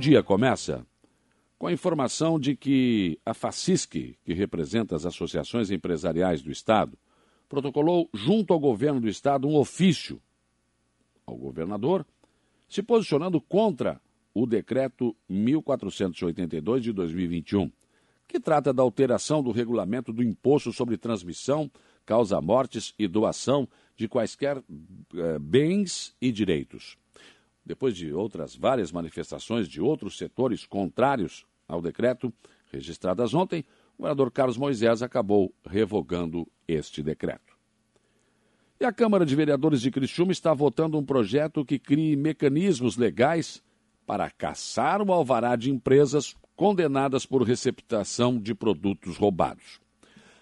dia começa com a informação de que a FACISC, que representa as associações empresariais do Estado, protocolou junto ao governo do Estado um ofício ao governador, se posicionando contra o decreto 1482 de 2021, que trata da alteração do regulamento do imposto sobre transmissão, causa-mortes e doação de quaisquer eh, bens e direitos. Depois de outras várias manifestações de outros setores contrários ao decreto, registradas ontem, o governador Carlos Moisés acabou revogando este decreto. E a Câmara de Vereadores de Criciúma está votando um projeto que crie mecanismos legais para caçar o alvará de empresas condenadas por receptação de produtos roubados.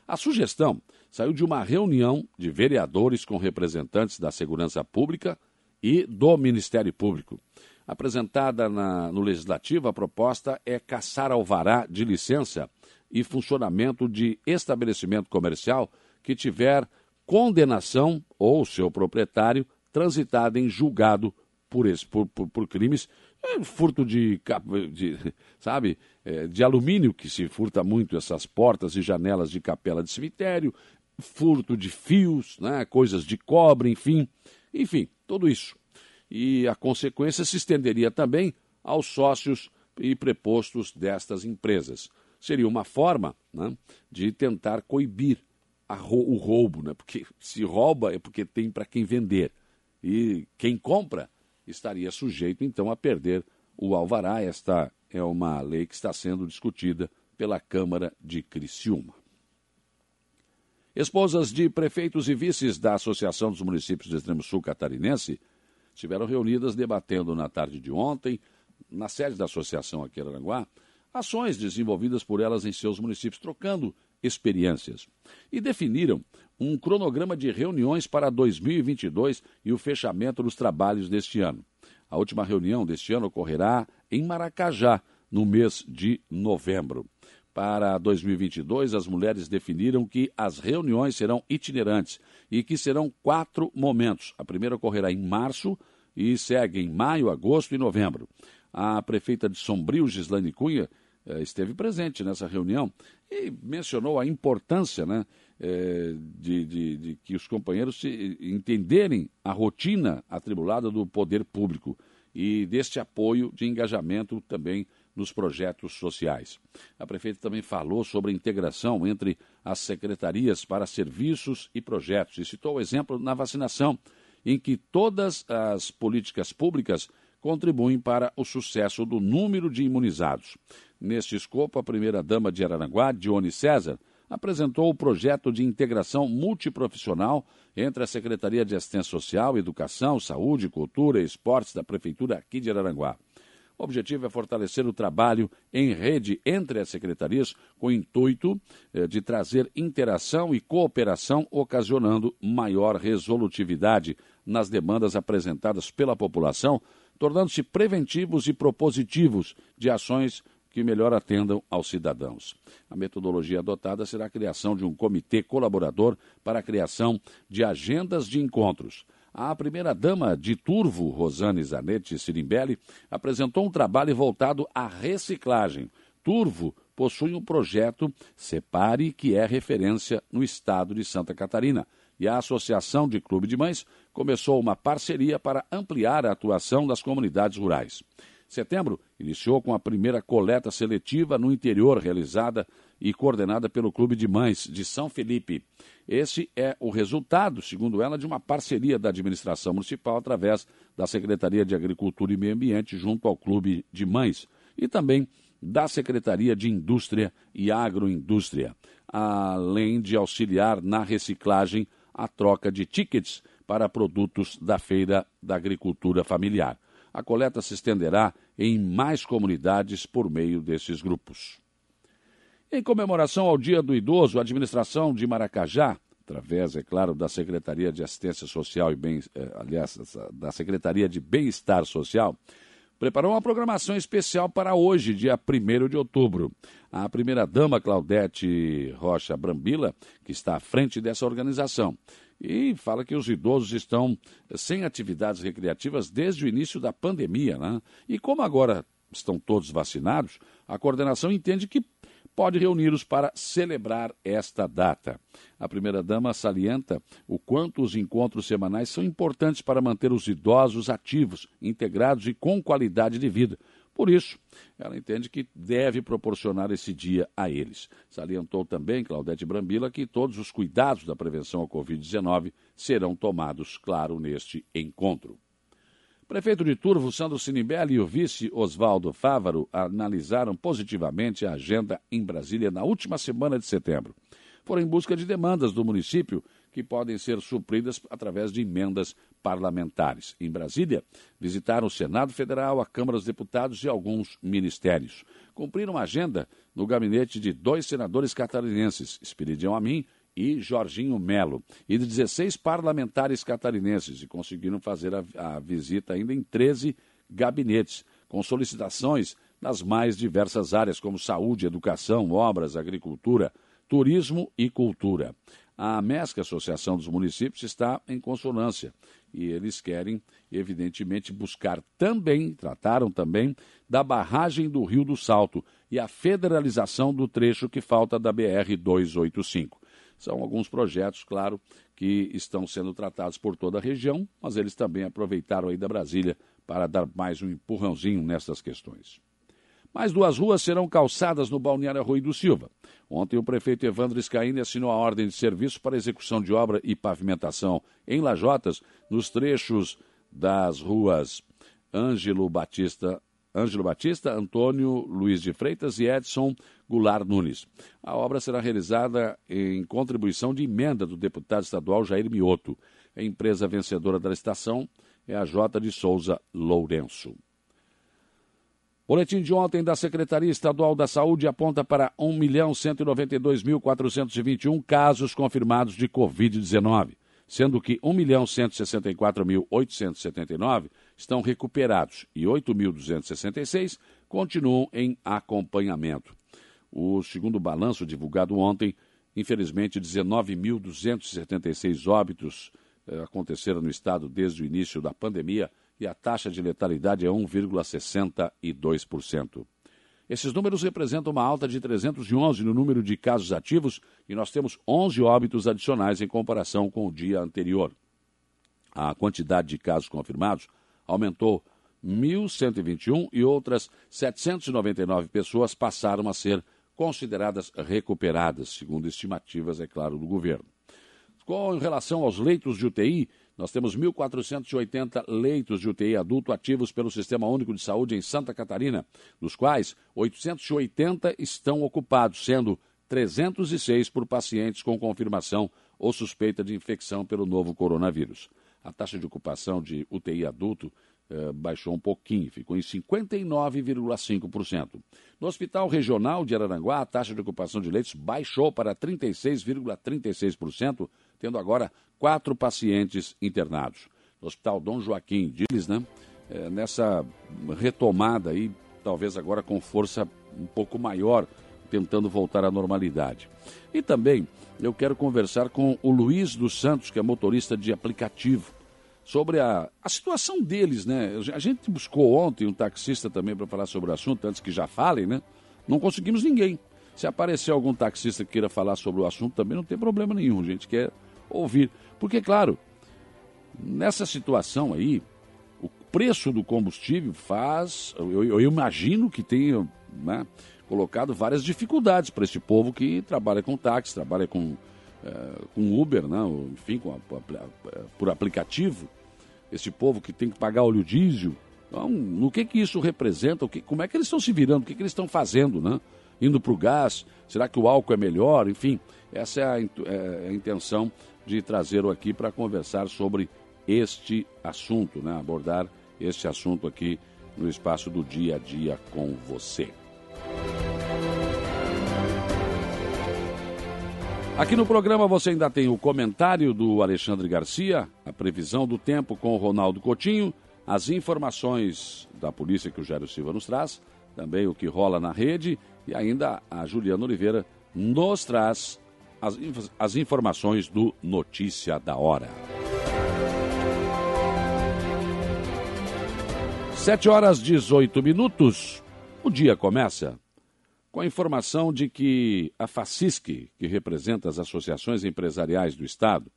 A sugestão saiu de uma reunião de vereadores com representantes da segurança pública e do Ministério Público. Apresentada na, no Legislativo, a proposta é caçar alvará de licença e funcionamento de estabelecimento comercial que tiver condenação ou seu proprietário transitado em julgado por, esse, por, por, por crimes, é, furto de, de sabe, é, de alumínio, que se furta muito essas portas e janelas de capela de cemitério, furto de fios, né, coisas de cobre, enfim, enfim, tudo isso. E a consequência se estenderia também aos sócios e prepostos destas empresas. Seria uma forma né, de tentar coibir o roubo, né? porque se rouba é porque tem para quem vender. E quem compra estaria sujeito, então, a perder o alvará. Esta é uma lei que está sendo discutida pela Câmara de Criciúma. Esposas de prefeitos e vices da Associação dos Municípios do Extremo Sul Catarinense estiveram reunidas debatendo na tarde de ontem, na sede da associação aqui em Aranguá, ações desenvolvidas por elas em seus municípios, trocando experiências. E definiram um cronograma de reuniões para 2022 e o fechamento dos trabalhos deste ano. A última reunião deste ano ocorrerá em Maracajá, no mês de novembro. Para 2022, as mulheres definiram que as reuniões serão itinerantes e que serão quatro momentos. A primeira ocorrerá em março e segue em maio, agosto e novembro. A prefeita de Sombrio, Gislaine Cunha, eh, esteve presente nessa reunião e mencionou a importância né, eh, de, de, de que os companheiros entenderem a rotina atribulada do poder público e deste apoio de engajamento também nos projetos sociais. A prefeita também falou sobre a integração entre as secretarias para serviços e projetos e citou o exemplo na vacinação, em que todas as políticas públicas contribuem para o sucesso do número de imunizados. Neste escopo, a primeira-dama de Araranguá, Dione César, apresentou o projeto de integração multiprofissional entre a Secretaria de Assistência Social, Educação, Saúde, Cultura e Esportes da Prefeitura aqui de Araranguá. O objetivo é fortalecer o trabalho em rede entre as secretarias, com o intuito eh, de trazer interação e cooperação, ocasionando maior resolutividade nas demandas apresentadas pela população, tornando-se preventivos e propositivos de ações que melhor atendam aos cidadãos. A metodologia adotada será a criação de um comitê colaborador para a criação de agendas de encontros. A primeira-dama de Turvo, Rosane Zanetti Sirimbelli, apresentou um trabalho voltado à reciclagem. Turvo possui um projeto Separe, que é referência no estado de Santa Catarina. E a Associação de Clube de Mães começou uma parceria para ampliar a atuação das comunidades rurais. Setembro iniciou com a primeira coleta seletiva no interior, realizada e coordenada pelo Clube de Mães de São Felipe. Esse é o resultado, segundo ela, de uma parceria da administração municipal através da Secretaria de Agricultura e Meio Ambiente junto ao Clube de Mães e também da Secretaria de Indústria e Agroindústria, além de auxiliar na reciclagem a troca de tickets para produtos da Feira da Agricultura Familiar. A coleta se estenderá em mais comunidades por meio desses grupos. Em comemoração ao Dia do Idoso, a administração de Maracajá, através, é claro, da Secretaria de Assistência Social e Bem, eh, aliás, da Secretaria de Bem-Estar Social, preparou uma programação especial para hoje, dia 1 de outubro. A primeira-dama Claudete Rocha Brambila, que está à frente dessa organização, e fala que os idosos estão sem atividades recreativas desde o início da pandemia, né? E como agora estão todos vacinados, a coordenação entende que pode reuni-los para celebrar esta data. A primeira-dama salienta o quanto os encontros semanais são importantes para manter os idosos ativos, integrados e com qualidade de vida. Por isso, ela entende que deve proporcionar esse dia a eles. Salientou também, Claudete Brambila, que todos os cuidados da prevenção ao Covid-19 serão tomados, claro, neste encontro. Prefeito de Turvo, Sandro Sinibelli e o vice Oswaldo Fávaro analisaram positivamente a agenda em Brasília na última semana de setembro. Foram em busca de demandas do município que podem ser supridas através de emendas parlamentares. Em Brasília, visitaram o Senado Federal, a Câmara dos Deputados e alguns ministérios. Cumpriram a agenda no gabinete de dois senadores catarinenses, Espiridião Amin e Jorginho Melo, e de 16 parlamentares catarinenses, e conseguiram fazer a, a visita ainda em 13 gabinetes, com solicitações nas mais diversas áreas, como saúde, educação, obras, agricultura, turismo e cultura. A MESC, Associação dos Municípios, está em consonância e eles querem, evidentemente, buscar também, trataram também, da barragem do Rio do Salto e a federalização do trecho que falta da BR 285. São alguns projetos, claro, que estão sendo tratados por toda a região, mas eles também aproveitaram aí da Brasília para dar mais um empurrãozinho nessas questões. Mais duas ruas serão calçadas no Balneário Rui do Silva. Ontem, o prefeito Evandro Scaini assinou a ordem de serviço para execução de obra e pavimentação em Lajotas, nos trechos das ruas Ângelo Batista, Ângelo Batista, Antônio Luiz de Freitas e Edson Goulart Nunes. A obra será realizada em contribuição de emenda do deputado estadual Jair Mioto. A empresa vencedora da licitação é a J de Souza Lourenço. Boletim de ontem da Secretaria Estadual da Saúde aponta para 1.192.421 casos confirmados de Covid-19, sendo que 1.164.879 estão recuperados e 8.266 continuam em acompanhamento. O segundo balanço divulgado ontem, infelizmente, 19.276 óbitos eh, aconteceram no estado desde o início da pandemia e a taxa de letalidade é 1,62%. Esses números representam uma alta de 311 no número de casos ativos e nós temos 11 óbitos adicionais em comparação com o dia anterior. A quantidade de casos confirmados aumentou 1.121 e outras 799 pessoas passaram a ser consideradas recuperadas, segundo estimativas, é claro, do governo. Com relação aos leitos de UTI, nós temos 1.480 leitos de UTI adulto ativos pelo Sistema Único de Saúde em Santa Catarina, dos quais 880 estão ocupados, sendo 306 por pacientes com confirmação ou suspeita de infecção pelo novo coronavírus. A taxa de ocupação de UTI adulto eh, baixou um pouquinho, ficou em 59,5%. No Hospital Regional de Araranguá, a taxa de ocupação de leitos baixou para 36,36%, tendo agora quatro pacientes internados. No Hospital Dom Joaquim Diles, né? Eh, nessa retomada aí, talvez agora com força um pouco maior, tentando voltar à normalidade. E também eu quero conversar com o Luiz dos Santos, que é motorista de aplicativo sobre a, a situação deles, né? A gente buscou ontem um taxista também para falar sobre o assunto, antes que já falem, né? Não conseguimos ninguém. Se aparecer algum taxista que queira falar sobre o assunto também, não tem problema nenhum, a gente quer ouvir. Porque, claro, nessa situação aí, o preço do combustível faz, eu, eu imagino que tenha né, colocado várias dificuldades para esse povo que trabalha com táxi, trabalha com, é, com Uber, né, enfim, com a, a, por aplicativo esse povo que tem que pagar óleo diesel. Então, no que que isso representa? O que, como é que eles estão se virando? O que, que eles estão fazendo, né? Indo para o gás? Será que o álcool é melhor? Enfim, essa é a, é a intenção de trazê-lo aqui para conversar sobre este assunto, né? Abordar este assunto aqui no espaço do dia a dia com você. Aqui no programa você ainda tem o comentário do Alexandre Garcia, a previsão do tempo com o Ronaldo Coutinho, as informações da polícia que o Jairo Silva nos traz, também o que rola na rede e ainda a Juliana Oliveira nos traz as, as informações do Notícia da Hora. Sete horas 18 minutos. O dia começa com a informação de que a FACISC, que representa as associações empresariais do Estado,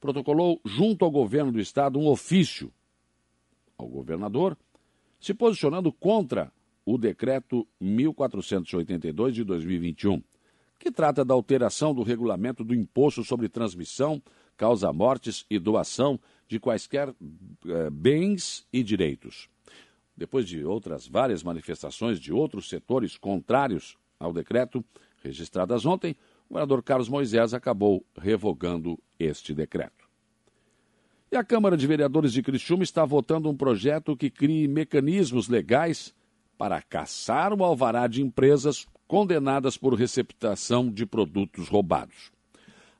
protocolou junto ao governo do Estado um ofício ao governador, se posicionando contra o decreto 1482 de 2021, que trata da alteração do regulamento do imposto sobre transmissão, causa-mortes e doação de quaisquer eh, bens e direitos. Depois de outras várias manifestações de outros setores contrários ao decreto, registradas ontem, o governador Carlos Moisés acabou revogando este decreto. E a Câmara de Vereadores de Criciúma está votando um projeto que crie mecanismos legais para caçar o alvará de empresas condenadas por receptação de produtos roubados.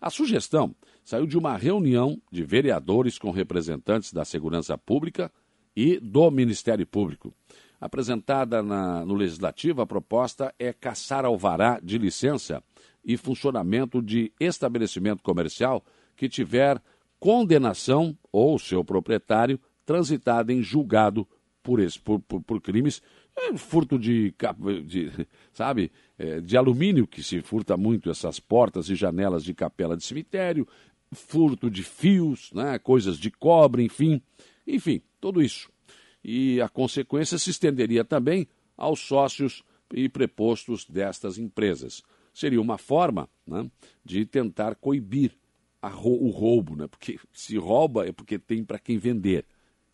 A sugestão saiu de uma reunião de vereadores com representantes da segurança pública e do Ministério Público. Apresentada na, no Legislativo, a proposta é caçar alvará de licença e funcionamento de estabelecimento comercial que tiver condenação ou seu proprietário transitado em julgado por, esse, por, por, por crimes, é, furto de, de sabe, é, de alumínio, que se furta muito essas portas e janelas de capela de cemitério, furto de fios, né, coisas de cobre, enfim, enfim, tudo isso. E a consequência se estenderia também aos sócios e prepostos destas empresas. Seria uma forma né, de tentar coibir o roubo, né? porque se rouba é porque tem para quem vender.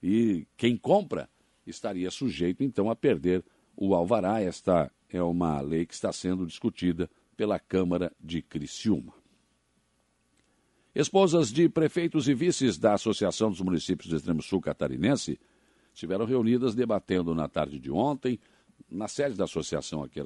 E quem compra estaria sujeito, então, a perder o alvará. Esta é uma lei que está sendo discutida pela Câmara de Criciúma. Esposas de prefeitos e vices da Associação dos Municípios do Extremo Sul Catarinense estiveram reunidas debatendo na tarde de ontem, na sede da associação aqui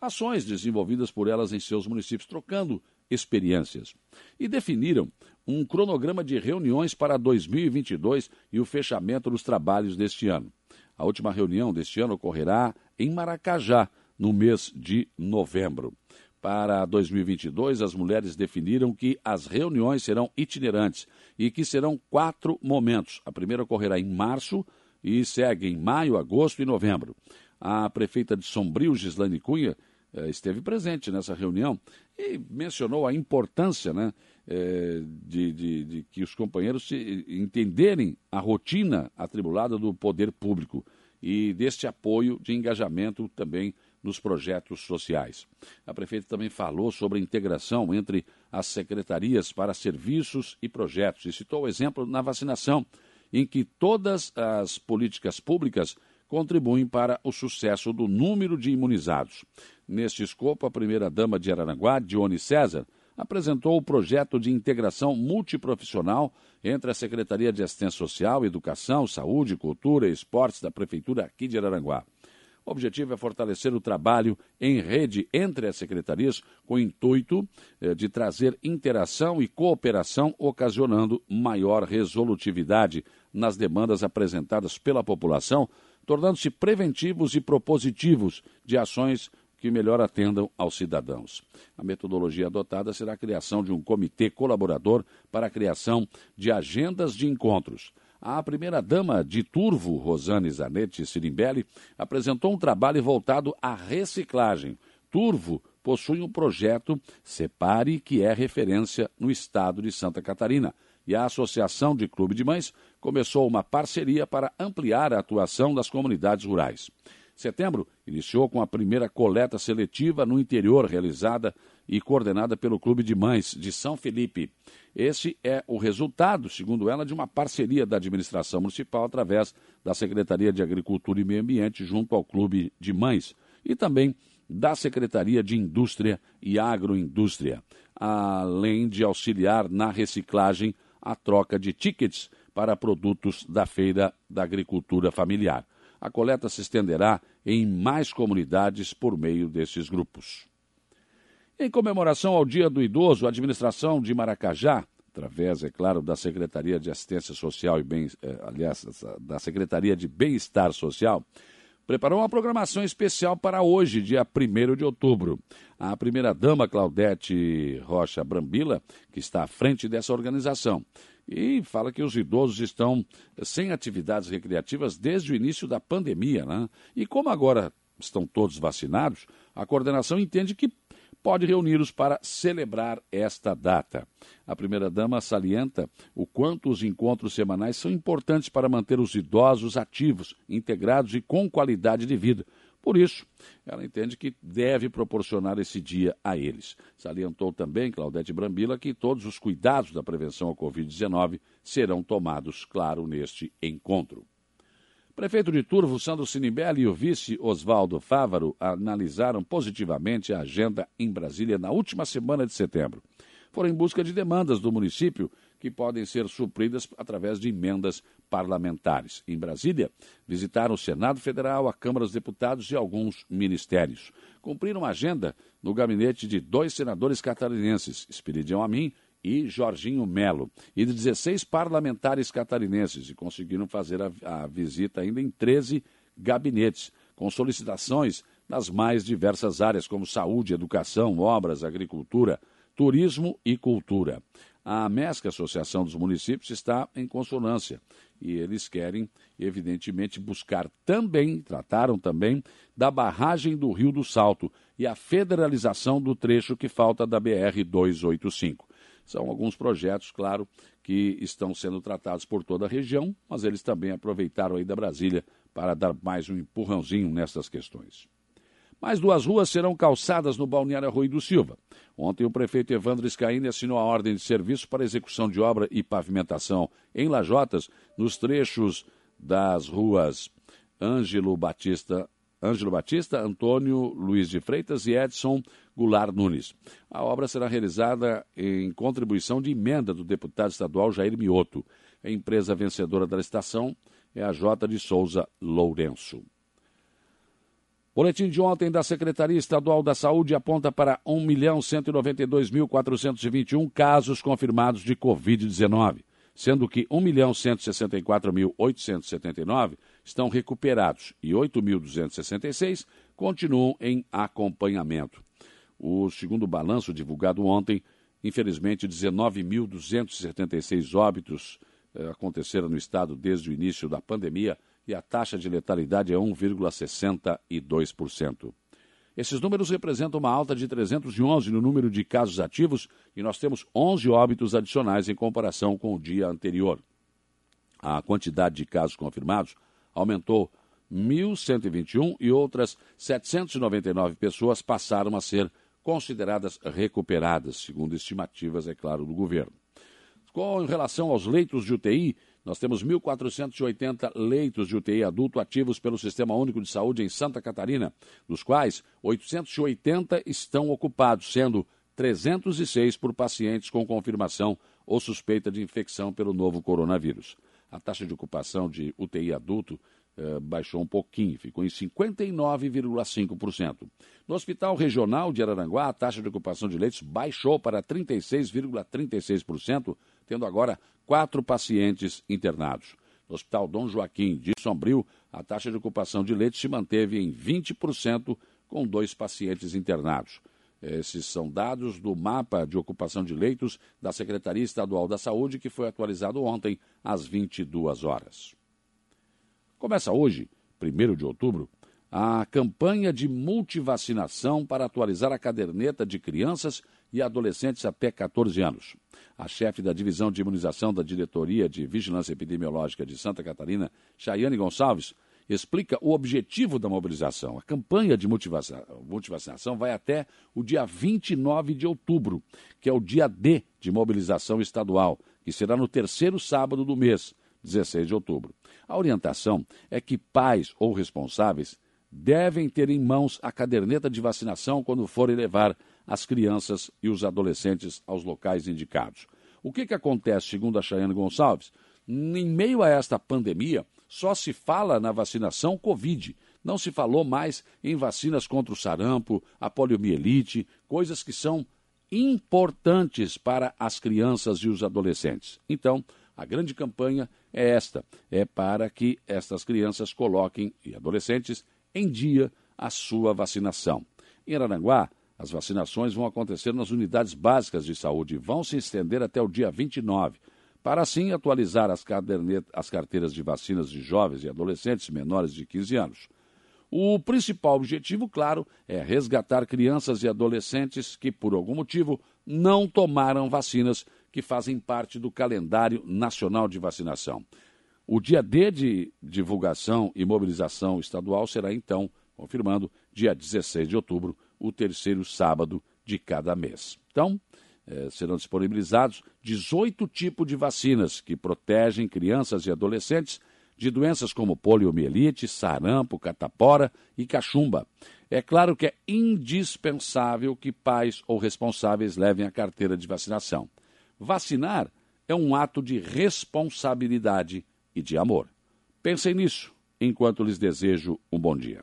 ações desenvolvidas por elas em seus municípios, trocando experiências. E definiram um cronograma de reuniões para 2022 e o fechamento dos trabalhos deste ano. A última reunião deste ano ocorrerá em Maracajá, no mês de novembro. Para 2022, as mulheres definiram que as reuniões serão itinerantes e que serão quatro momentos. A primeira ocorrerá em março e segue em maio, agosto e novembro. A prefeita de Sombrio, Gislaine Cunha, eh, esteve presente nessa reunião e mencionou a importância né, eh, de, de, de, que os companheiros entenderem a rotina atribulada do poder público e deste apoio de engajamento também nos projetos sociais. A prefeita também falou sobre a integração entre as secretarias para serviços e projetos e citou o exemplo na vacinação, em que todas as políticas públicas contribuem para o sucesso do número de imunizados. Neste escopo, a primeira-dama de Araranguá, Dione César, apresentou o projeto de integração multiprofissional entre a Secretaria de Assistência Social, Educação, Saúde, Cultura e Esportes da Prefeitura aqui de Araranguá. O objetivo é fortalecer o trabalho em rede entre as secretarias, com o intuito eh, de trazer interação e cooperação, ocasionando maior resolutividade nas demandas apresentadas pela população, tornando-se preventivos e propositivos de ações que melhor atendam aos cidadãos. A metodologia adotada será a criação de um comitê colaborador para a criação de agendas de encontros. A primeira-dama de Turvo, Rosane Zanetti Sirimbelli, apresentou um trabalho voltado à reciclagem. Turvo possui um projeto Separe, que é referência no estado de Santa Catarina e a Associação de Clube de Mães começou uma parceria para ampliar a atuação das comunidades rurais. Setembro iniciou com a primeira coleta seletiva no interior, realizada e coordenada pelo Clube de Mães de São Felipe. Esse é o resultado, segundo ela, de uma parceria da administração municipal através da Secretaria de Agricultura e Meio Ambiente junto ao Clube de Mães e também da Secretaria de Indústria e Agroindústria, além de auxiliar na reciclagem a troca de tickets para produtos da Feira da Agricultura Familiar. A coleta se estenderá em mais comunidades por meio desses grupos. Em comemoração ao Dia do Idoso, a administração de Maracajá, através, é claro, da Secretaria de Assistência Social e Bem, eh, aliás, da Secretaria de Bem-Estar Social, preparou uma programação especial para hoje, dia 1 de outubro. A primeira-dama, Claudete Rocha Brambila, que está à frente dessa organização, e fala que os idosos estão sem atividades recreativas desde o início da pandemia, né? E como agora estão todos vacinados, a coordenação entende que pode reuni-los para celebrar esta data. A primeira-dama salienta o quanto os encontros semanais são importantes para manter os idosos ativos, integrados e com qualidade de vida. Por isso, ela entende que deve proporcionar esse dia a eles. Salientou também Claudete Brambila que todos os cuidados da prevenção ao Covid-19 serão tomados, claro, neste encontro. Prefeito de Turvo, Sandro Sinibelli e o vice Oswaldo Fávaro analisaram positivamente a agenda em Brasília na última semana de setembro. Foram em busca de demandas do município que podem ser supridas através de emendas parlamentares. Em Brasília, visitaram o Senado Federal, a Câmara dos Deputados e alguns ministérios. Cumpriram a agenda no gabinete de dois senadores catarinenses, Espiridião Amin e Jorginho Melo, e de 16 parlamentares catarinenses, e conseguiram fazer a, a visita ainda em 13 gabinetes, com solicitações nas mais diversas áreas, como saúde, educação, obras, agricultura, turismo e cultura. A MESC, Associação dos Municípios, está em consonância e eles querem, evidentemente, buscar também, trataram também, da barragem do Rio do Salto e a federalização do trecho que falta da BR-285. São alguns projetos, claro, que estão sendo tratados por toda a região, mas eles também aproveitaram aí da Brasília para dar mais um empurrãozinho nessas questões. Mais duas ruas serão calçadas no Balneário Rui do Silva. Ontem, o prefeito Evandro Scaini assinou a ordem de serviço para execução de obra e pavimentação em Lajotas, nos trechos das ruas Ângelo Batista, Ângelo Batista, Antônio Luiz de Freitas e Edson Goulart Nunes. A obra será realizada em contribuição de emenda do deputado estadual Jair Mioto. A empresa vencedora da licitação é a J de Souza Lourenço. Boletim de ontem da Secretaria Estadual da Saúde aponta para 1.192.421 casos confirmados de Covid-19, sendo que 1.164.879 estão recuperados e 8.266 continuam em acompanhamento. O segundo balanço divulgado ontem, infelizmente, 19.276 óbitos eh, aconteceram no estado desde o início da pandemia e a taxa de letalidade é 1,62%. Esses números representam uma alta de 311 no número de casos ativos e nós temos 11 óbitos adicionais em comparação com o dia anterior. A quantidade de casos confirmados aumentou 1.121 e outras 799 pessoas passaram a ser consideradas recuperadas, segundo estimativas, é claro, do governo. Com relação aos leitos de UTI, nós temos 1.480 leitos de UTI adulto ativos pelo Sistema Único de Saúde em Santa Catarina, dos quais 880 estão ocupados, sendo 306 por pacientes com confirmação ou suspeita de infecção pelo novo coronavírus. A taxa de ocupação de UTI adulto eh, baixou um pouquinho, ficou em 59,5%. No Hospital Regional de Araranguá, a taxa de ocupação de leitos baixou para 36,36%, tendo agora quatro pacientes internados. No Hospital Dom Joaquim de Sombrio, a taxa de ocupação de leitos se manteve em 20%, com dois pacientes internados. Esses são dados do mapa de ocupação de leitos da Secretaria Estadual da Saúde, que foi atualizado ontem às 22 horas. Começa hoje, 1 de outubro, a campanha de multivacinação para atualizar a caderneta de crianças e adolescentes até 14 anos. A chefe da divisão de imunização da Diretoria de Vigilância Epidemiológica de Santa Catarina, Chayane Gonçalves, explica o objetivo da mobilização. A campanha de multivacinação vai até o dia 29 de outubro, que é o dia D de mobilização estadual, que será no terceiro sábado do mês, 16 de outubro. A orientação é que pais ou responsáveis devem ter em mãos a caderneta de vacinação quando forem levar as crianças e os adolescentes aos locais indicados. O que, que acontece, segundo a Chayane Gonçalves? Em meio a esta pandemia, só se fala na vacinação Covid. Não se falou mais em vacinas contra o sarampo, a poliomielite, coisas que são importantes para as crianças e os adolescentes. Então, a grande campanha é esta: é para que estas crianças coloquem e adolescentes em dia a sua vacinação. Em Aranguá, as vacinações vão acontecer nas unidades básicas de saúde e vão se estender até o dia 29, para assim atualizar as, as carteiras de vacinas de jovens e adolescentes menores de 15 anos. O principal objetivo, claro, é resgatar crianças e adolescentes que, por algum motivo, não tomaram vacinas que fazem parte do calendário nacional de vacinação. O dia D de divulgação e mobilização estadual será, então, confirmando, dia 16 de outubro, o terceiro sábado de cada mês. Então, eh, serão disponibilizados 18 tipos de vacinas que protegem crianças e adolescentes de doenças como poliomielite, sarampo, catapora e cachumba. É claro que é indispensável que pais ou responsáveis levem a carteira de vacinação. Vacinar é um ato de responsabilidade e de amor. Pensem nisso enquanto lhes desejo um bom dia.